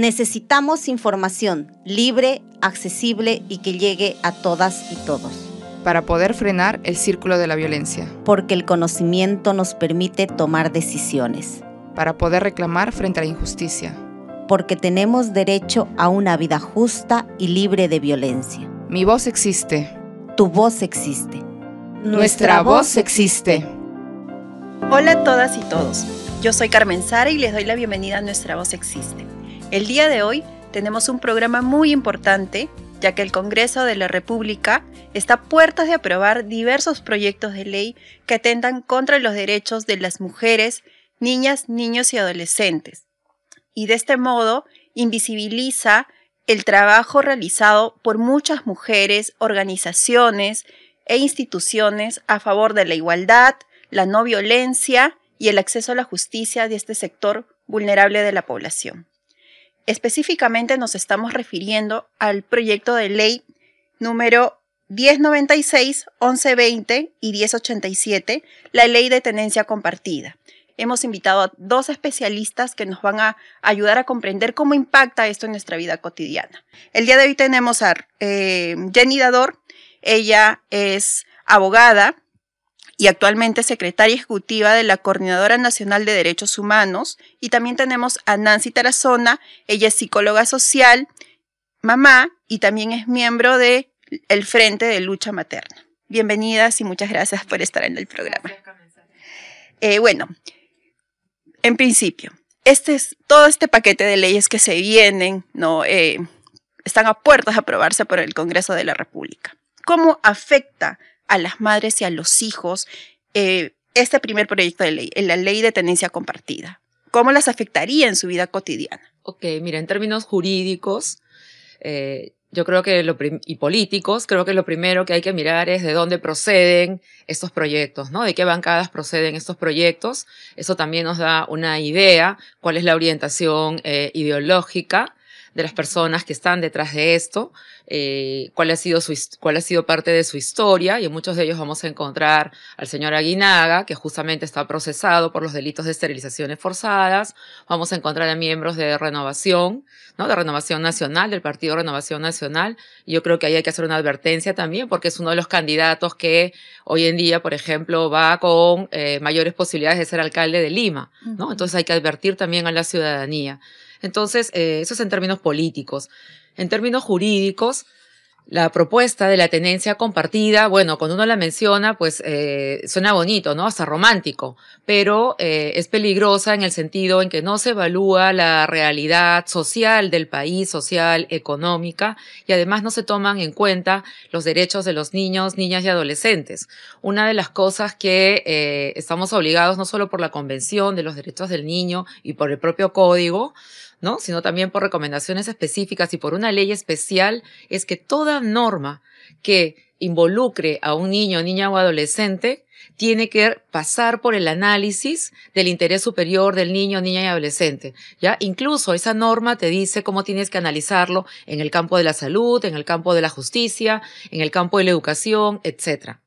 Necesitamos información libre, accesible y que llegue a todas y todos. Para poder frenar el círculo de la violencia. Porque el conocimiento nos permite tomar decisiones. Para poder reclamar frente a la injusticia. Porque tenemos derecho a una vida justa y libre de violencia. Mi voz existe. Tu voz existe. Nuestra voz existe. Hola a todas y todos. Yo soy Carmen Sara y les doy la bienvenida a Nuestra Voz Existe. El día de hoy tenemos un programa muy importante, ya que el Congreso de la República está a puertas de aprobar diversos proyectos de ley que atentan contra los derechos de las mujeres, niñas, niños y adolescentes. Y de este modo invisibiliza el trabajo realizado por muchas mujeres, organizaciones e instituciones a favor de la igualdad, la no violencia y el acceso a la justicia de este sector vulnerable de la población. Específicamente nos estamos refiriendo al proyecto de ley número 1096, 1120 y 1087, la ley de tenencia compartida. Hemos invitado a dos especialistas que nos van a ayudar a comprender cómo impacta esto en nuestra vida cotidiana. El día de hoy tenemos a eh, Jenny Dador. Ella es abogada, y actualmente secretaria ejecutiva de la Coordinadora Nacional de Derechos Humanos. Y también tenemos a Nancy Tarazona, ella es psicóloga social, mamá y también es miembro de el Frente de Lucha Materna. Bienvenidas y muchas gracias por estar en el programa. Eh, bueno, en principio, este es todo este paquete de leyes que se vienen, ¿no? Eh, están a puertas de aprobarse por el Congreso de la República. ¿Cómo afecta a las madres y a los hijos eh, este primer proyecto de ley, la ley de tenencia compartida? ¿Cómo las afectaría en su vida cotidiana? Ok, mira, en términos jurídicos, eh, yo creo que lo y políticos, creo que lo primero que hay que mirar es de dónde proceden estos proyectos, ¿no? De qué bancadas proceden estos proyectos. Eso también nos da una idea cuál es la orientación eh, ideológica de las personas que están detrás de esto, eh, cuál, ha sido su, cuál ha sido parte de su historia, y en muchos de ellos vamos a encontrar al señor Aguinaga, que justamente está procesado por los delitos de esterilizaciones forzadas, vamos a encontrar a miembros de Renovación, ¿no? de Renovación Nacional, del Partido Renovación Nacional, y yo creo que ahí hay que hacer una advertencia también, porque es uno de los candidatos que hoy en día, por ejemplo, va con eh, mayores posibilidades de ser alcalde de Lima, ¿no? Entonces hay que advertir también a la ciudadanía. Entonces, eh, eso es en términos políticos. En términos jurídicos, la propuesta de la tenencia compartida, bueno, cuando uno la menciona, pues eh, suena bonito, ¿no? Hasta romántico, pero eh, es peligrosa en el sentido en que no se evalúa la realidad social del país, social, económica, y además no se toman en cuenta los derechos de los niños, niñas y adolescentes. Una de las cosas que eh, estamos obligados, no solo por la Convención de los Derechos del Niño y por el propio Código, ¿no? sino también por recomendaciones específicas y por una ley especial, es que toda norma que involucre a un niño, niña o adolescente tiene que pasar por el análisis del interés superior del niño, niña y adolescente. ¿ya? Incluso esa norma te dice cómo tienes que analizarlo en el campo de la salud, en el campo de la justicia, en el campo de la educación, etcétera.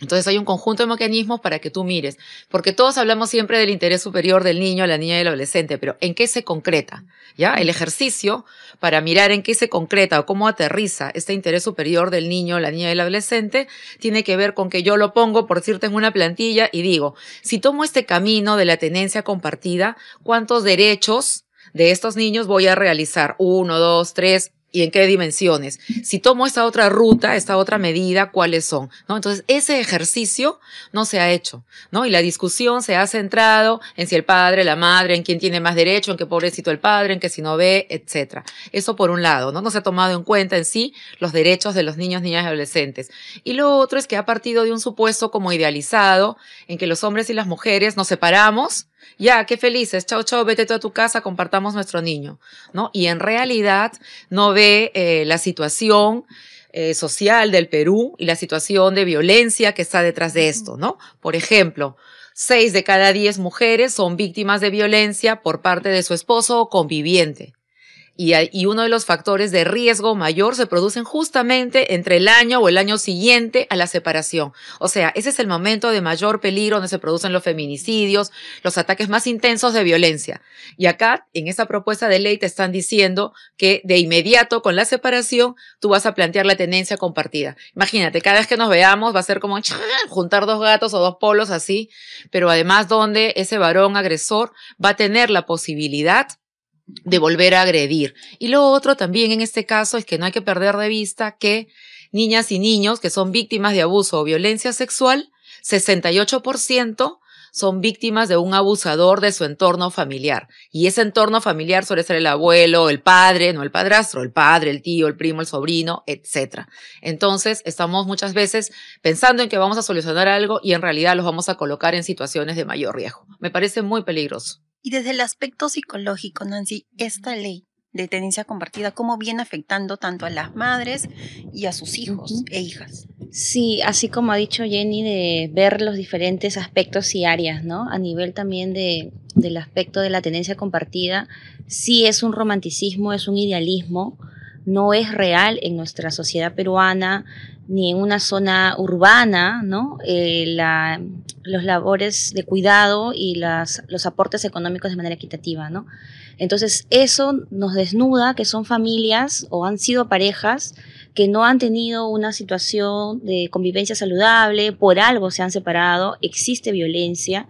Entonces hay un conjunto de mecanismos para que tú mires, porque todos hablamos siempre del interés superior del niño, la niña y el adolescente, pero ¿en qué se concreta? ¿Ya? El ejercicio para mirar en qué se concreta o cómo aterriza este interés superior del niño, la niña y el adolescente tiene que ver con que yo lo pongo, por decirte, en una plantilla y digo, si tomo este camino de la tenencia compartida, ¿cuántos derechos de estos niños voy a realizar? Uno, dos, tres, y en qué dimensiones. Si tomo esta otra ruta, esta otra medida, ¿cuáles son? ¿No? Entonces, ese ejercicio no se ha hecho, ¿no? Y la discusión se ha centrado en si el padre, la madre, en quién tiene más derecho, en qué pobrecito el padre, en qué si no ve, etcétera. Eso por un lado, ¿no? No se ha tomado en cuenta en sí los derechos de los niños, niñas y adolescentes. Y lo otro es que ha partido de un supuesto como idealizado en que los hombres y las mujeres nos separamos ya, qué felices, chao, chao, vete tú a tu casa, compartamos nuestro niño, ¿no? Y en realidad no ve eh, la situación eh, social del Perú y la situación de violencia que está detrás de esto, ¿no? Por ejemplo, seis de cada diez mujeres son víctimas de violencia por parte de su esposo o conviviente. Y, uno de los factores de riesgo mayor se producen justamente entre el año o el año siguiente a la separación. O sea, ese es el momento de mayor peligro donde se producen los feminicidios, los ataques más intensos de violencia. Y acá, en esa propuesta de ley, te están diciendo que de inmediato con la separación tú vas a plantear la tenencia compartida. Imagínate, cada vez que nos veamos va a ser como juntar dos gatos o dos polos así, pero además donde ese varón agresor va a tener la posibilidad de volver a agredir. Y lo otro también en este caso es que no hay que perder de vista que niñas y niños que son víctimas de abuso o violencia sexual, 68% son víctimas de un abusador de su entorno familiar. Y ese entorno familiar suele ser el abuelo, el padre, no el padrastro, el padre, el tío, el primo, el sobrino, etc. Entonces, estamos muchas veces pensando en que vamos a solucionar algo y en realidad los vamos a colocar en situaciones de mayor riesgo. Me parece muy peligroso. Y desde el aspecto psicológico, Nancy, esta ley de tenencia compartida, ¿cómo viene afectando tanto a las madres y a sus hijos e hijas? Sí, así como ha dicho Jenny, de ver los diferentes aspectos y áreas, ¿no? A nivel también de, del aspecto de la tenencia compartida, sí es un romanticismo, es un idealismo, no es real en nuestra sociedad peruana ni en una zona urbana, ¿no? Eh, los labores de cuidado y las, los aportes económicos de manera equitativa, ¿no? Entonces, eso nos desnuda que son familias o han sido parejas que no han tenido una situación de convivencia saludable, por algo se han separado, existe violencia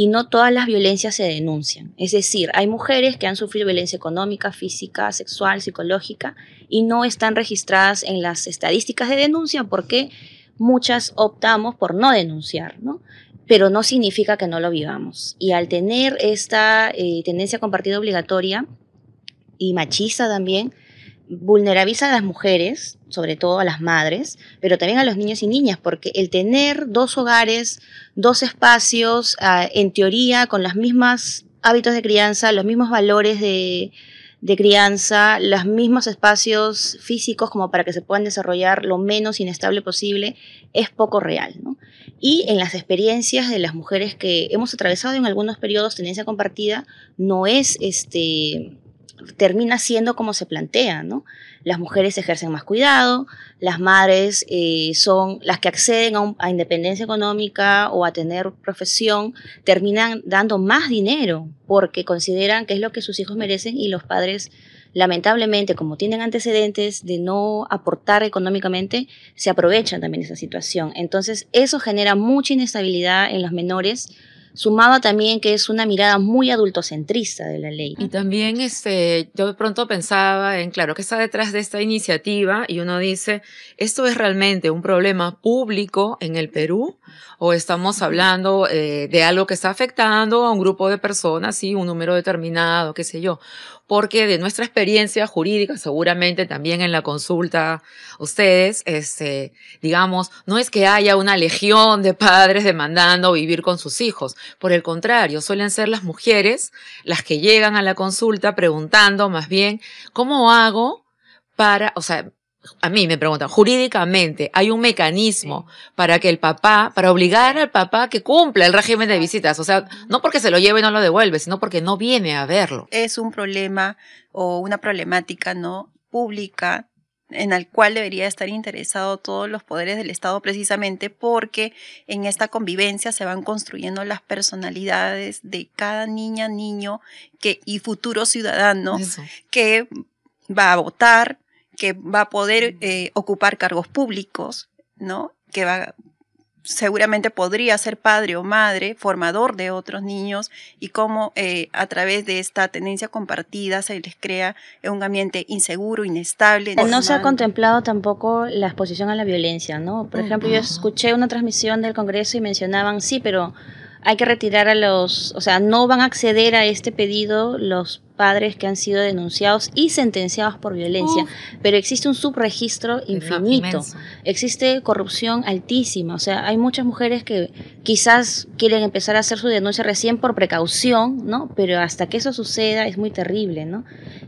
y no todas las violencias se denuncian. Es decir, hay mujeres que han sufrido violencia económica, física, sexual, psicológica y no están registradas en las estadísticas de denuncia porque muchas optamos por no denunciar, ¿no? Pero no significa que no lo vivamos. Y al tener esta eh, tendencia compartida obligatoria y machista también, vulnerabiliza a las mujeres, sobre todo a las madres, pero también a los niños y niñas, porque el tener dos hogares, dos espacios, ah, en teoría con los mismos hábitos de crianza, los mismos valores de, crianza, los mismos espacios físicos como para que se puedan desarrollar lo menos inestable posible, es poco real. Y en las experiencias de las mujeres que hemos atravesado en algunos periodos tenencia compartida, no es este termina siendo como se plantea, ¿no? Las mujeres ejercen más cuidado, las madres eh, son las que acceden a, independencia económica o a tener profesión, terminan dando más dinero porque consideran que es lo que sus hijos merecen y los padres, lamentablemente, como tienen antecedentes de no aportar económicamente, se aprovechan también de esa situación. Entonces, eso genera mucha inestabilidad en los menores sumado también que es una mirada muy adultocentrista de la ley. Y también este, yo de pronto pensaba en, claro, que está detrás de esta iniciativa y uno dice, ¿esto es realmente un problema público en el Perú? ¿O estamos hablando eh, de algo que está afectando a un grupo de personas, sí, un número determinado, qué sé yo? Porque de nuestra experiencia jurídica, seguramente también en la consulta, ustedes, este, digamos, no es que haya una legión de padres demandando vivir con sus hijos. Por el contrario, suelen ser las mujeres las que llegan a la consulta preguntando más bien, ¿cómo hago para, o sea, a mí me preguntan, jurídicamente, ¿hay un mecanismo para que el papá, para obligar al papá que cumpla el régimen de visitas? O sea, no porque se lo lleve y no lo devuelve, sino porque no viene a verlo. Es un problema o una problemática no pública en el cual debería estar interesado todos los poderes del Estado precisamente porque en esta convivencia se van construyendo las personalidades de cada niña, niño que, y futuro ciudadano que va a votar, que va a poder eh, ocupar cargos públicos, ¿no? Que va, seguramente podría ser padre o madre, formador de otros niños y cómo eh, a través de esta tendencia compartida se les crea un ambiente inseguro, inestable. No se ha contemplado tampoco la exposición a la violencia, ¿no? Por ejemplo, yo escuché una transmisión del Congreso y mencionaban, sí, pero hay que retirar a los, o sea, no van a acceder a este pedido los padres que han sido denunciados y sentenciados por violencia, pero existe un subregistro infinito, existe corrupción altísima, o sea, hay muchas mujeres que quizás quieren empezar a hacer su denuncia recién por precaución, ¿no? Pero hasta que eso suceda es muy terrible, ¿no?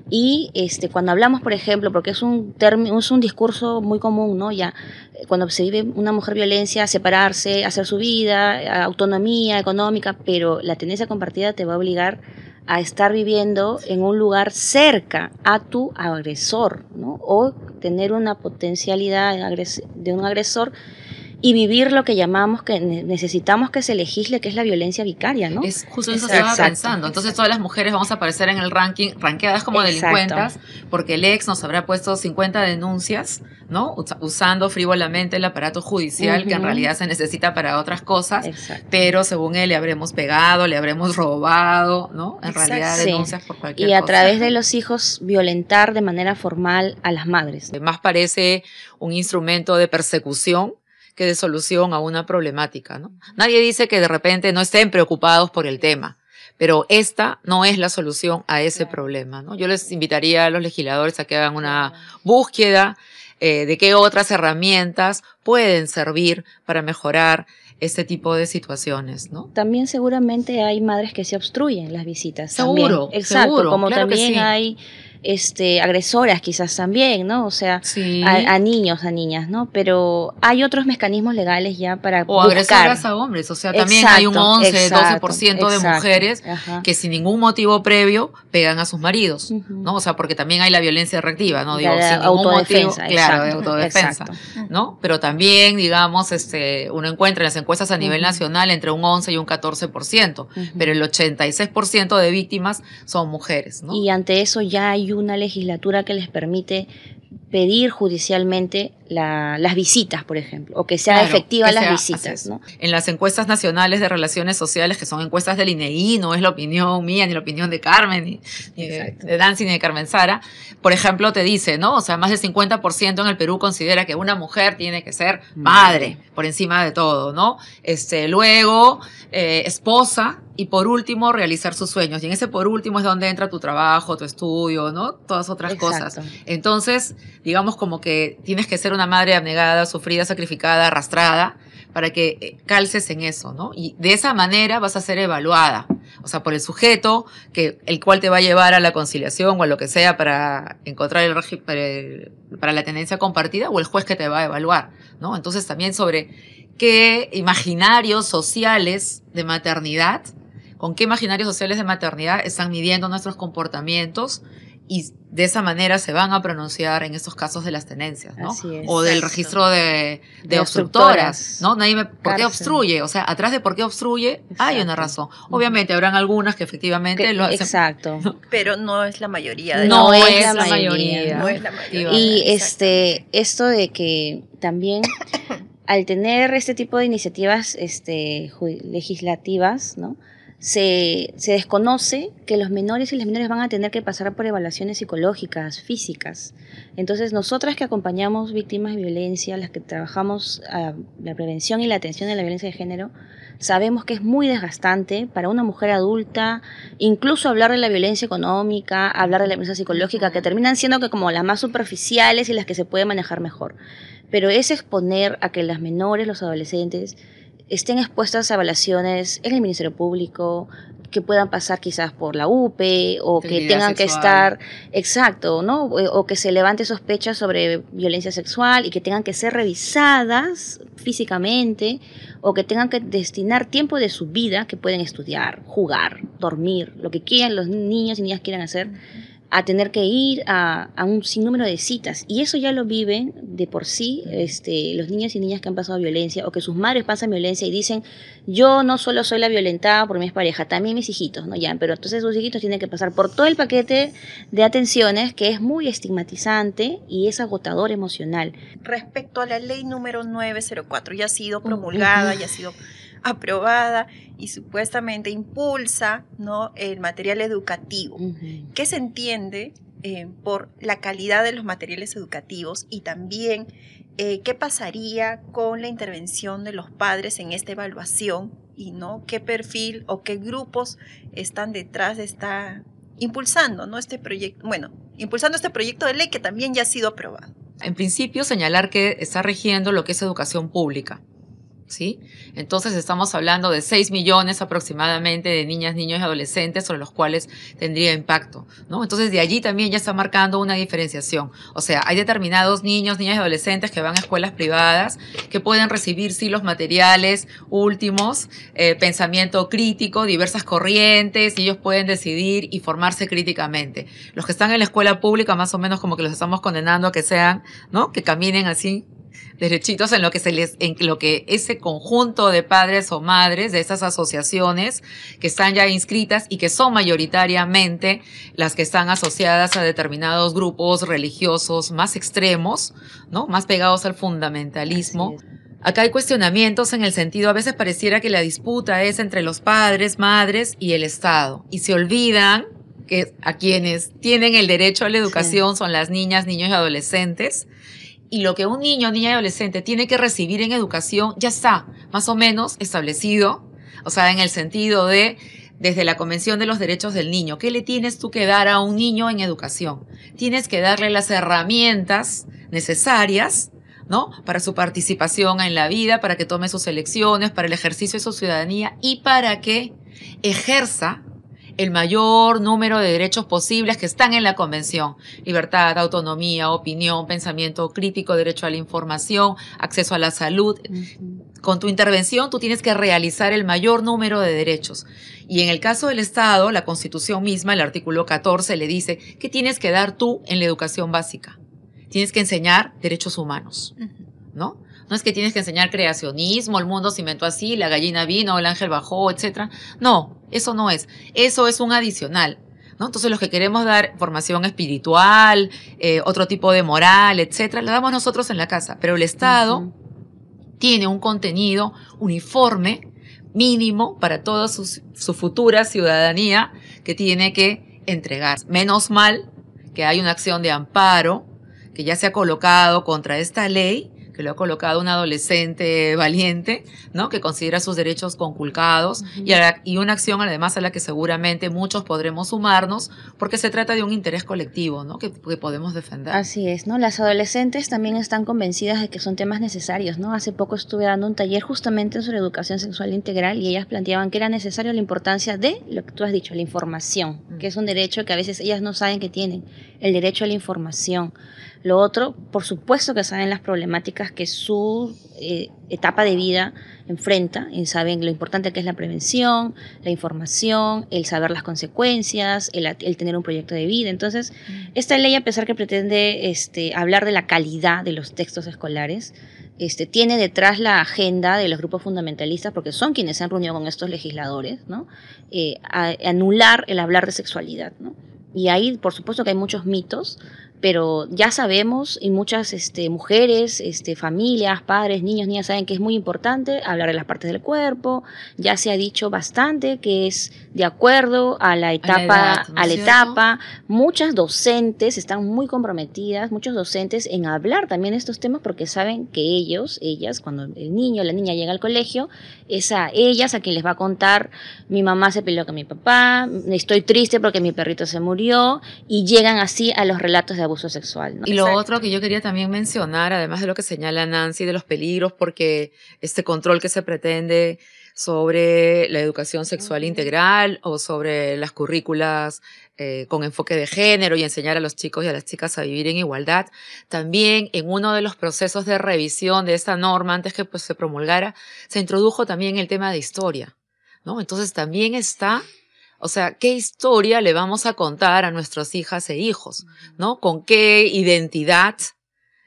Y este, cuando hablamos, por ejemplo, porque es un término, es un discurso muy común, ¿no? Ya cuando se vive una mujer violencia, separarse, hacer su vida, autonomía económica, pero la tendencia compartida te va a obligar a estar viviendo en un lugar cerca a tu agresor, ¿no? O tener una potencialidad de un agresor y vivir lo que llamamos que necesitamos que se legisle, que es la violencia vicaria, ¿no? Es justo eso estaba pensando. Entonces todas las mujeres vamos a aparecer en el ranking, ranqueadas como delincuentas, porque el ex nos habrá puesto 50 denuncias, ¿no? Usando frívolamente el aparato judicial, que en realidad se necesita para otras cosas, pero según él le habremos pegado, le habremos robado, ¿no? En realidad denuncias por cualquier cosa. Y a través de los hijos violentar de manera formal a las madres. Además parece un instrumento de persecución que de solución a una problemática. ¿no? Nadie dice que de repente no estén preocupados por el tema, pero esta no es la solución a ese problema. ¿no? Yo les invitaría a los legisladores a que hagan una búsqueda eh, de qué otras herramientas pueden servir para mejorar este tipo de situaciones, ¿no? También seguramente hay madres que se obstruyen las visitas. Seguro, exacto, como también hay este, agresoras quizás también, ¿no? O sea, a, niños, a niñas, ¿no? Pero hay otros mecanismos legales ya para O agresoras a hombres, o sea, también hay un 11, 12% de mujeres que sin ningún motivo previo pegan a sus maridos, ¿no? O sea, porque también hay la violencia reactiva, ¿no? Digo, sin ningún motivo, claro, de autodefensa, ¿no? Pero también, digamos, este, uno encuentra en las encuestas a nivel nacional entre un 11 y un 14%, pero el 86% de víctimas son mujeres, ¿no? Y ante eso ya hay una legislatura que les permite pedir judicialmente las visitas, por ejemplo, o que sean efectivas las visitas. En las encuestas nacionales de relaciones sociales, que son encuestas del INEI, no es la opinión mía, ni la opinión de Carmen, ni, de, de Dancy, ni de Carmen Sara, por ejemplo, te dice, ¿no? O sea, más del 50% en el Perú considera que una mujer tiene que ser madre, por encima de todo, ¿no? Este, luego, eh, esposa, y por último, realizar sus sueños. Y en ese por último es donde entra tu trabajo, tu estudio, ¿no? Todas otras cosas. Entonces, digamos como que tienes que ser una madre abnegada, sufrida, sacrificada, arrastrada, para que eh, calces en eso, ¿no? Y de esa manera vas a ser evaluada, o sea, por el sujeto, que, el cual te va a llevar a la conciliación o a lo que sea para encontrar el, para, para la tendencia compartida, o el juez que te va a evaluar, ¿no? Entonces también sobre qué imaginarios sociales de maternidad con qué imaginarios sociales de maternidad están midiendo nuestros comportamientos y de esa manera se van a pronunciar en estos casos de las tenencias, ¿no? o del registro de, obstructoras, ¿no? Nadie me, ¿por qué obstruye? O sea, atrás de por qué obstruye hay una razón. Obviamente habrán algunas que efectivamente lo hacen. Exacto. Pero no es la mayoría. De no, es la, mayoría. No es la mayoría. Y este, esto de que también al tener este tipo de iniciativas este, legislativas, ¿no? Se, desconoce que los menores y las menores van a tener que pasar por evaluaciones psicológicas, físicas. Entonces, nosotras que acompañamos víctimas de violencia, las que trabajamos a la prevención y la atención de la violencia de género, sabemos que es muy desgastante para una mujer adulta, incluso hablar de la violencia económica, hablar de la violencia psicológica, que terminan siendo que como las más superficiales y las que se puede manejar mejor. Pero es exponer a que las menores, los adolescentes, estén expuestas a evaluaciones en el Ministerio Público, que puedan pasar quizás por la UPE o que tengan que estar, exacto, ¿no? O, que se levante sospechas sobre violencia sexual y que tengan que ser revisadas físicamente o que tengan que destinar tiempo de su vida que pueden estudiar, jugar, dormir, lo que quieran los niños y niñas quieran hacer a tener que ir a, un sinnúmero de citas. Y eso ya lo viven de por sí este, los niños y niñas que han pasado violencia o que sus madres pasan violencia y dicen, yo no solo soy la violentada por mi pareja, también mis hijitos, ¿no? Ya, pero entonces sus hijitos tienen que pasar por todo el paquete de atenciones que es muy estigmatizante y es agotador emocional. Respecto a la ley número 904, ya ha sido promulgada, ya ha sido aprobada y supuestamente impulsa ¿no? el material educativo. ¿Qué se entiende eh, por la calidad de los materiales educativos y también eh, qué pasaría con la intervención de los padres en esta evaluación y no qué perfil o qué grupos están detrás de esta impulsando ¿no? este proyecto, bueno, impulsando este proyecto de ley que también ya ha sido aprobado. En principio, señalar que está rigiendo lo que es educación pública ¿sí? Entonces estamos hablando de 6 millones aproximadamente de niñas, niños y adolescentes sobre los cuales tendría impacto, ¿no? Entonces de allí también ya está marcando una diferenciación. O sea, hay determinados niños, niñas y adolescentes que van a escuelas privadas que pueden recibir sí los materiales últimos, eh, pensamiento crítico, diversas corrientes, y ellos pueden decidir y formarse críticamente. Los que están en la escuela pública más o menos como que los estamos condenando a que sean, ¿no? Que caminen así derechitos en lo que se les, en lo que ese conjunto de padres o madres de esas asociaciones que están ya inscritas y que son mayoritariamente las que están asociadas a determinados grupos religiosos más extremos, ¿no? Más pegados al fundamentalismo. Acá hay cuestionamientos en el sentido, a veces pareciera que la disputa es entre los padres, madres y el Estado. Y se olvidan que a quienes tienen el derecho a la educación son las niñas, niños y adolescentes y lo que un niño, niña y adolescente tiene que recibir en educación ya está más o menos establecido, o sea, en el sentido de desde la Convención de los Derechos del Niño, ¿qué le tienes tú que dar a un niño en educación? Tienes que darle las herramientas necesarias, ¿no? Para su participación en la vida, para que tome sus elecciones, para el ejercicio de su ciudadanía y para que ejerza el mayor número de derechos posibles que están en la Convención. Libertad, autonomía, opinión, pensamiento crítico, derecho a la información, acceso a la salud. Con tu intervención tú tienes que realizar el mayor número de derechos. Y en el caso del Estado, la Constitución misma, el artículo 14, le dice que tienes que dar tú en la educación básica. Tienes que enseñar derechos humanos, ¿no? No es que tienes que enseñar creacionismo, el mundo se inventó así, la gallina vino, el ángel bajó, etc. No, eso no es. Eso es un adicional. ¿no? Entonces los que queremos dar formación espiritual, eh, otro tipo de moral, etcétera, la damos nosotros en la casa. Pero el Estado tiene un contenido uniforme, mínimo, para toda su, su futura ciudadanía que tiene que entregar. Menos mal que hay una acción de amparo que ya se ha colocado contra esta ley que lo ha colocado un adolescente valiente, ¿no? Que considera sus derechos conculcados y, y, una acción además a la que seguramente muchos podremos sumarnos porque se trata de un interés colectivo, ¿no? Que, que, podemos defender. Así es, ¿no? Las adolescentes también están convencidas de que son temas necesarios, ¿no? Hace poco estuve dando un taller justamente sobre educación sexual integral y ellas planteaban que era necesario la importancia de lo que tú has dicho, la información, que es un derecho que a veces ellas no saben que tienen, el derecho a la información. Lo otro, por supuesto que saben las problemáticas que su eh, etapa de vida enfrenta y saben lo importante que es la prevención, la información, el saber las consecuencias, el, tener un proyecto de vida. Entonces, esta ley, a pesar que pretende este, hablar de la calidad de los textos escolares, este, tiene detrás la agenda de los grupos fundamentalistas, porque son quienes se han reunido con estos legisladores, ¿no? Eh, a, anular el hablar de sexualidad. ¿no? Y ahí, por supuesto que hay muchos mitos, pero ya sabemos y muchas este, mujeres, este, familias, padres, niños, niñas saben que es muy importante hablar de las partes del cuerpo. Ya se ha dicho bastante que es de acuerdo a la etapa, a la, etapa. Muchas docentes están muy comprometidas, muchos docentes en hablar también estos temas porque saben que ellos, ellas, cuando el niño o la niña llega al colegio, es a ellas a quien les va a contar mi mamá se peleó con mi papá, estoy triste porque mi perrito se murió y llegan así a los relatos de abuso sexual. Y lo otro que yo quería también mencionar, además de lo que señala Nancy, de los peligros, porque este control que se pretende sobre la educación sexual integral o sobre las currículas eh, con enfoque de género y enseñar a los chicos y a las chicas a vivir en igualdad. También en uno de los procesos de revisión de esta norma, antes que pues, se promulgara, se introdujo también el tema de historia. ¿no? Entonces también está o sea, ¿qué historia le vamos a contar a nuestras hijas e hijos? ¿No? ¿Con qué identidad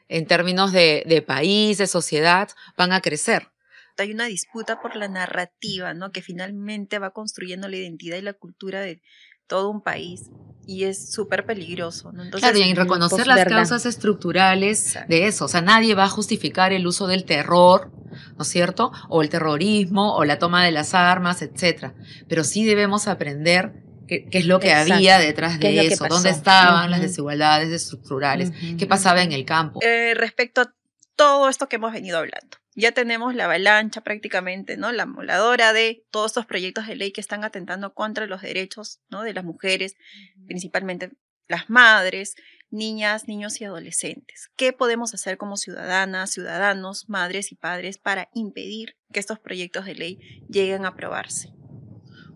en términos de, de país, de sociedad, van a crecer? Hay una disputa por la narrativa, ¿no? Que finalmente va construyendo la identidad y la cultura de todo un país y es súper peligroso. ¿no? Entonces, claro, y reconocer las causas estructurales de eso. O sea, nadie va a justificar el uso del terror ¿no es cierto? O el terrorismo, o la toma de las armas, etcétera. Pero sí debemos aprender qué, es lo que había detrás de eso, dónde estaban las desigualdades estructurales, qué pasaba en el campo. Eh, respecto a todo esto que hemos venido hablando. Ya tenemos la avalancha prácticamente, ¿no? La moladora de todos estos proyectos de ley que están atentando contra los derechos, ¿no? De las mujeres, principalmente las madres, niñas, niños y adolescentes. ¿Qué podemos hacer como ciudadanas, ciudadanos, madres y padres para impedir que estos proyectos de ley lleguen a aprobarse?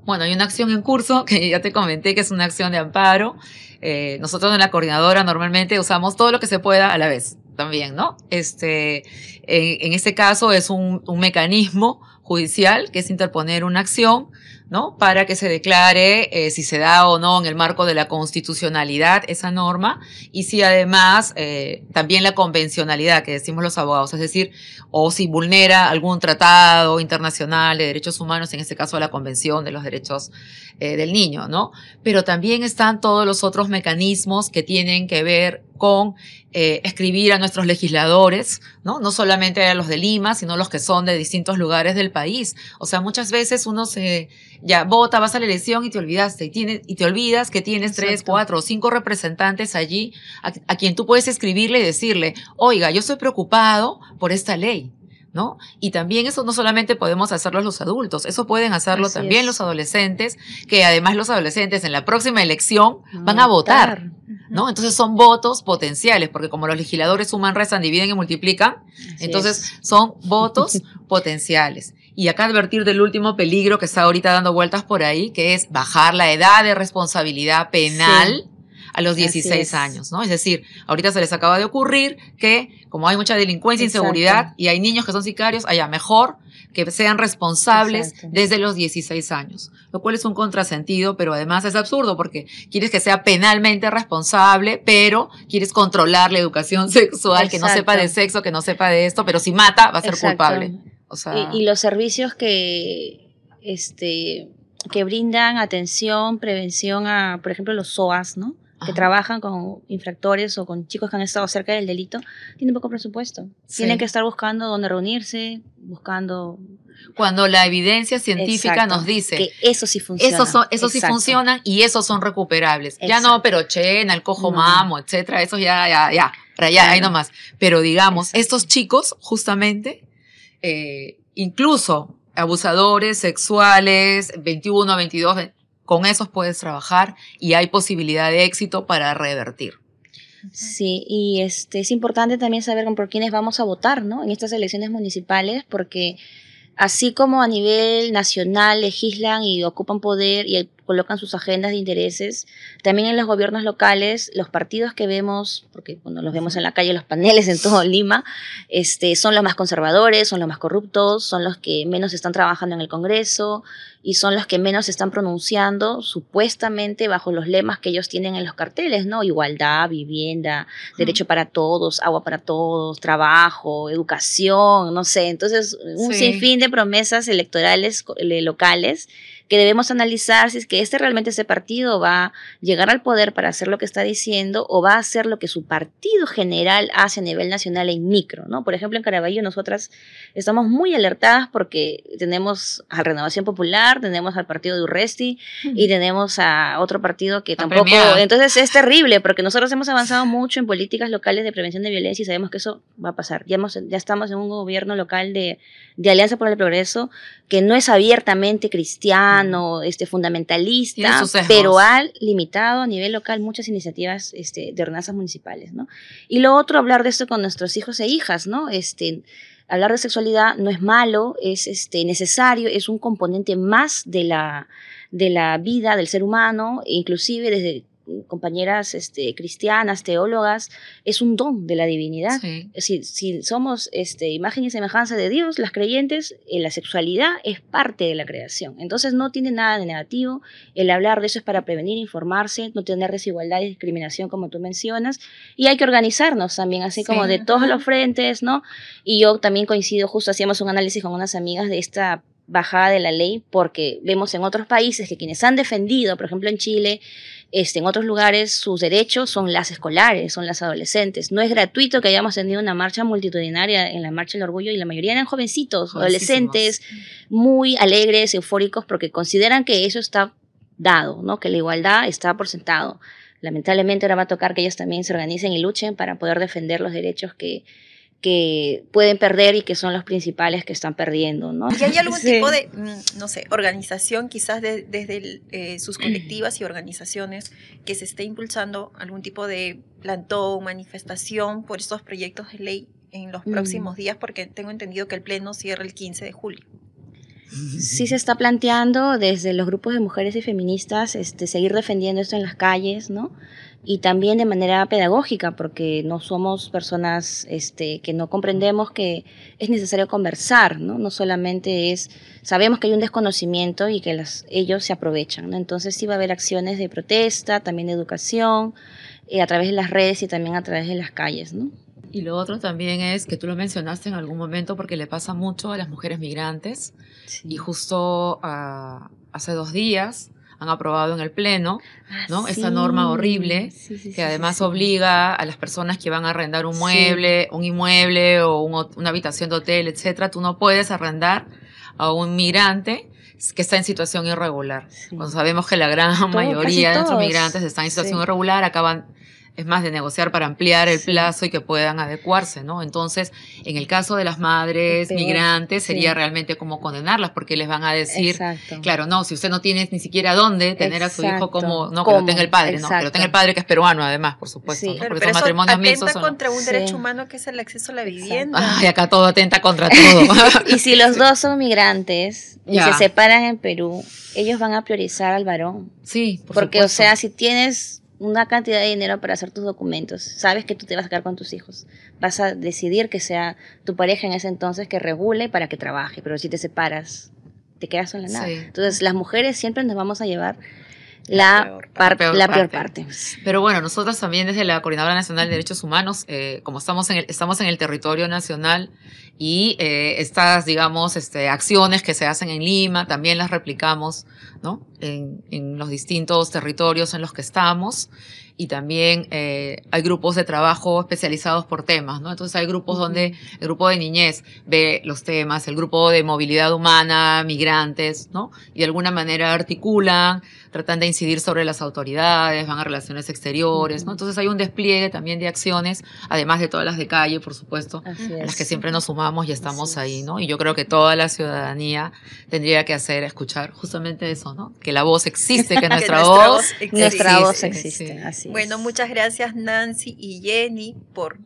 Bueno, hay una acción en curso que ya te comenté que es una acción de amparo. Eh, nosotros en la coordinadora normalmente usamos todo lo que se pueda a la vez también, ¿no? Este, en, este caso es un, un mecanismo judicial que es interponer una acción ¿no? Para que se declare eh, si se da o no en el marco de la constitucionalidad esa norma y si además eh, también la convencionalidad que decimos los abogados, es decir, o si vulnera algún tratado internacional de derechos humanos, en este caso la Convención de los Derechos eh, del Niño, ¿no? Pero también están todos los otros mecanismos que tienen que ver con eh, escribir a nuestros legisladores, ¿no? No solamente a los de Lima, sino los que son de distintos lugares del país. O sea, muchas veces uno se, ya vota, vas a la elección y te olvidaste, y, y te olvidas que tienes tres, cuatro o cinco representantes allí a, a quien tú puedes escribirle y decirle, oiga, yo estoy preocupado por esta ley. ¿No? Y también eso no solamente podemos hacerlo los adultos, eso pueden hacerlo Así también es. los adolescentes, que además los adolescentes en la próxima elección van a votar. ¿no? Entonces son votos potenciales, porque como los legisladores suman, restan, dividen y multiplican, Así entonces es. son votos potenciales. Y acá advertir del último peligro que está ahorita dando vueltas por ahí, que es bajar la edad de responsabilidad penal a los Así 16 es. años, ¿no? Es decir, ahorita se les acaba de ocurrir que como hay mucha delincuencia, Exacto. inseguridad y hay niños que son sicarios, allá mejor que sean responsables Exacto. desde los 16 años, lo cual es un contrasentido, pero además es absurdo porque quieres que sea penalmente responsable, pero quieres controlar la educación sexual, que no sepa de sexo, que no sepa de esto, pero si mata va a ser culpable. O sea, Y, y los servicios que, este, que brindan atención, prevención a, por ejemplo, los SOAS, ¿no? Que Ajá. trabajan con infractores o con chicos que han estado cerca del delito, tienen poco presupuesto. Sí. Tienen que estar buscando dónde reunirse, buscando... cuando la evidencia científica Exacto, nos dice que eso sí funciona. Esos, son, esos sí Exacto. funcionan y esos son recuperables. Ya no, Exacto. pero chena, el cojo No. mamo, etcétera, esos ya, ya, ya, para allá, ahí Claro. nomás. Pero digamos, Exacto. estos chicos, justamente, eh, incluso abusadores sexuales, 21, 22, ve- con esos puedes trabajar y hay posibilidad de éxito para revertir. Sí, y este es importante también saber con por quiénes vamos a votar, ¿no? En estas elecciones municipales, porque así como a nivel nacional legislan y ocupan poder y colocan sus agendas de intereses, también en los gobiernos locales, los partidos que vemos, porque bueno, los vemos en la calle, los paneles en todo Lima, este, son los más conservadores, son los más corruptos, son los que menos están trabajando en el Congreso y son los que menos están pronunciando supuestamente bajo los lemas que ellos tienen en los carteles, ¿no? Igualdad, vivienda, derecho para todos, agua para todos, trabajo, educación, no sé. Entonces, un Sí. sinfín de promesas electorales eh, locales que debemos analizar si es que este realmente ese partido va a llegar al poder para hacer lo que está diciendo o va a hacer lo que su partido general hace a nivel nacional en micro, ¿no? Por ejemplo, en Caraballo nosotras estamos muy alertadas porque tenemos a Renovación Popular, tenemos al partido de Urresti y tenemos a otro partido que tampoco... Entonces es terrible porque nosotros hemos avanzado mucho en políticas locales de prevención de violencia y sabemos que eso va a pasar. Ya, hemos, ya estamos en un gobierno local de, de Alianza por el Progreso que no es abiertamente cristiano, este, Tiene fundamentalista, pero ha limitado a nivel local muchas iniciativas este, de ordenanzas municipales, ¿no? Y lo otro, hablar de esto con nuestros hijos e hijas, ¿no? Este, hablar de sexualidad no es malo, es este, necesario, es un componente más de la, de la vida del ser humano, inclusive desde compañeras este, cristianas, teólogas, es un don de la divinidad. Sí. Si, si somos este, imagen y semejanza de Dios, las creyentes, eh, la sexualidad es parte de la creación. Entonces no tiene nada de negativo. El hablar de eso es para prevenir, informarse, no tener desigualdad y discriminación como tú mencionas. Y hay que organizarnos también, así como de todos los frentes, ¿no? Y yo también coincido, justo hacíamos un análisis con unas amigas de esta bajada de la ley, porque vemos en otros países que quienes han defendido, por ejemplo en Chile, este, en otros lugares sus derechos son las escolares, son las adolescentes. No es gratuito que hayamos tenido una marcha multitudinaria en la Marcha del Orgullo y la mayoría eran jovencitos, adolescentes, muy alegres, eufóricos, porque consideran que eso está dado, ¿no? que la igualdad está por sentado. Lamentablemente ahora va a tocar que ellos también se organicen y luchen para poder defender los derechos que, que pueden perder y que son los principales que están perdiendo, ¿no? ¿Y hay algún tipo de, mm, no sé, organización quizás desde eh, sus colectivas y organizaciones que se esté impulsando algún tipo de plantón, manifestación por estos proyectos de ley en los próximos mm. días? Porque tengo entendido que el Pleno cierra el 15 de julio. Sí se está planteando desde los grupos de mujeres y feministas este, seguir defendiendo esto en las calles, ¿no? Y también de manera pedagógica, porque no somos personas este, que no comprendemos que es necesario conversar, ¿no? No solamente es, sabemos que hay un desconocimiento y que las, ellos se aprovechan, ¿no? Entonces sí va a haber acciones de protesta, también de educación, eh, a través de las redes y también a través de las calles, ¿no? Y lo otro también es que tú lo mencionaste en algún momento porque le pasa mucho a las mujeres migrantes. Y justo uh, hace dos días han aprobado en el Pleno, ah, ¿no? Esta norma horrible que además obliga a las personas que van a arrendar un mueble, un inmueble o una habitación de hotel, etcétera, tú no puedes arrendar a un migrante que está en situación irregular. Cuando sabemos que la gran mayoría de nuestros migrantes están en situación irregular, acaban es más de negociar para ampliar el plazo y que puedan adecuarse, ¿no? Entonces, en el caso de las madres migrantes, sería realmente como condenarlas, porque les van a decir, claro, no, si usted no tiene ni siquiera dónde tener a su hijo como, no, que lo tenga el padre, no, que lo tenga el padre que es peruano además, por supuesto, ¿no? porque son matrimonios mixtos. contra un derecho humano que es el acceso a la vivienda. Ay, acá todo atenta contra todo. y si los dos son migrantes y se separan en Perú, ellos van a priorizar al varón. Sí, por Porque, o sea, si tienes una cantidad de dinero para hacer tus documentos. Sabes que tú te vas a quedar con tus hijos. Vas a decidir que sea tu pareja en ese entonces que regule para que trabaje, pero si te separas, te quedas en la nada. Entonces, las mujeres siempre nos vamos a llevar la, peor, la peor, parte. Pero bueno, nosotros también desde la Coordinadora Nacional de Derechos Humanos, eh, como estamos en, el, estamos en el territorio nacional y eh, estas, digamos, este, acciones que se hacen en Lima, también las replicamos ¿no? en, en los distintos territorios en los que estamos y también eh, hay grupos de trabajo especializados por temas, ¿no? Entonces hay grupos donde el grupo de niñez ve los temas, el grupo de movilidad humana, migrantes, ¿no? Y de alguna manera articulan, tratan de incidir sobre las autoridades, van a relaciones exteriores, ¿no? Entonces hay un despliegue también de acciones, además de todas las de calle, por supuesto, a las que siempre nos sumamos y estamos ahí, ¿no? Y yo creo que toda la ciudadanía tendría que hacer, escuchar justamente eso, ¿no? Que la voz existe, que nuestra, voz, nuestra voz existe, así bueno, muchas gracias Nancy y Jenny por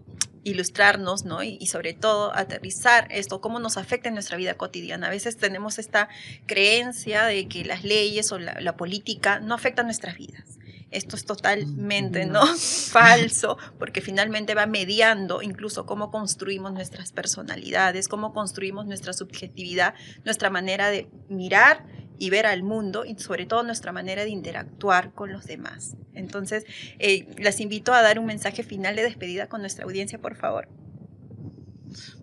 ilustrarnos, ¿no? Y, sobre todo aterrizar esto, cómo nos afecta en nuestra vida cotidiana. A veces tenemos esta creencia de que las leyes o la, política no afectan nuestras vidas. Esto es totalmente, ¿no? Falso, porque finalmente va mediando incluso cómo construimos nuestras personalidades, cómo construimos nuestra subjetividad, nuestra manera de mirar y ver al mundo y sobre todo nuestra manera de interactuar con los demás. Entonces, eh, las invito a dar un mensaje final de despedida con nuestra audiencia, por favor.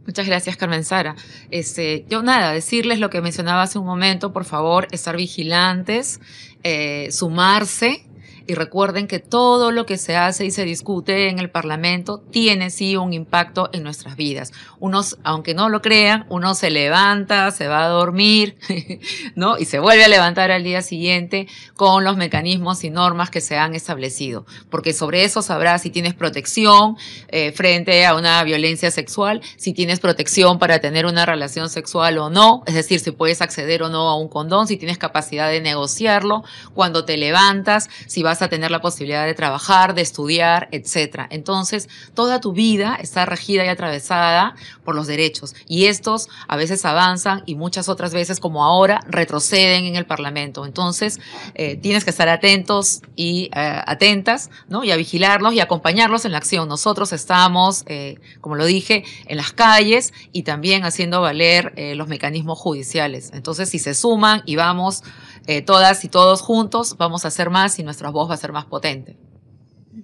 Muchas gracias, Carmen Sara. Este, yo nada, decirles lo que mencionaba hace un momento, por favor, estar vigilantes, eh, sumarse y recuerden que todo lo que se hace y se discute en el Parlamento tiene sí un impacto en nuestras vidas. Unos, aunque no lo crean, uno se levanta, se va a dormir, ¿no? Y se vuelve a levantar al día siguiente con los mecanismos y normas que se han establecido. Porque sobre eso sabrás si tienes protección eh, frente a una violencia sexual, si tienes protección para tener una relación sexual o no, es decir, si puedes acceder o no a un condón, si tienes capacidad de negociarlo, cuando te levantas, si vas a tener la posibilidad de trabajar, de estudiar, etc. Entonces, toda tu vida está regida y atravesada por los derechos. Y estos a veces avanzan y muchas otras veces, como ahora, retroceden en el Parlamento. Entonces, eh, tienes que estar atentos y eh, atentas, ¿no? Y a vigilarlos y acompañarlos en la acción. Nosotros estamos, eh, como lo dije, en las calles y también haciendo valer los mecanismos judiciales. Entonces, si se suman y vamos eh, todas y todos juntos vamos a hacer más y nuestra voz va a ser más potente.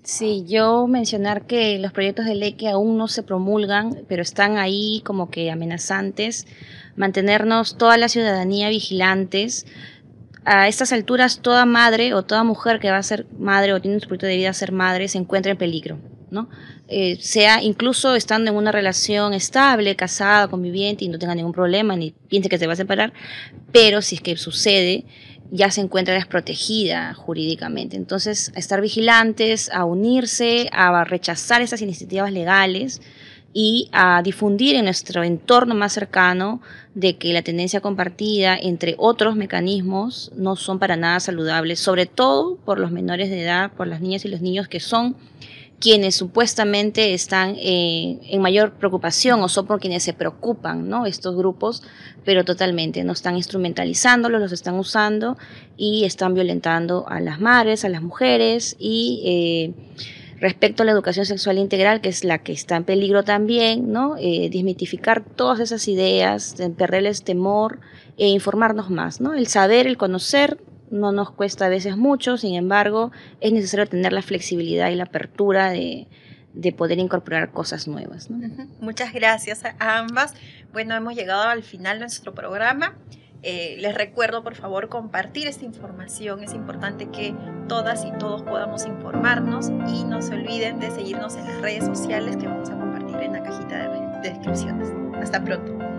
Sí, yo mencionar que los proyectos de ley que aún no se promulgan, pero están ahí como que amenazantes, mantenernos toda la ciudadanía vigilantes. A estas alturas, toda madre o toda mujer que va a ser madre o tiene un proyecto de vida a ser madre se encuentra en peligro, ¿no? Eh, sea incluso estando en una relación estable, casada, conviviente y no tenga ningún problema, ni piense que se va a separar, pero si es que sucede, ya se encuentra desprotegida jurídicamente. Entonces, a estar vigilantes, a unirse, a rechazar esas iniciativas legales y a difundir en nuestro entorno más cercano de que la tendencia compartida, entre otros mecanismos, no son para nada saludables, sobre todo por los menores de edad, por las niñas y los niños que son quienes supuestamente están eh, en mayor preocupación o son por quienes se preocupan, ¿no? Estos grupos, pero totalmente, no están instrumentalizándolos, los están usando y están violentando a las madres, a las mujeres y eh, respecto a la educación sexual integral, que es la que está en peligro también, ¿no? Eh, desmitificar todas esas ideas, perderles temor e informarnos más, ¿no? El saber, el conocer no nos cuesta a veces mucho, sin embargo, es necesario tener la flexibilidad y la apertura de, poder incorporar cosas nuevas. Muchas gracias a ambas. Bueno, hemos llegado al final de nuestro programa. Eh, les recuerdo, por favor, compartir esta información. Es importante que todas y todos podamos informarnos y no se olviden de seguirnos en las redes sociales que vamos a compartir en la cajita de descripciones. Hasta pronto.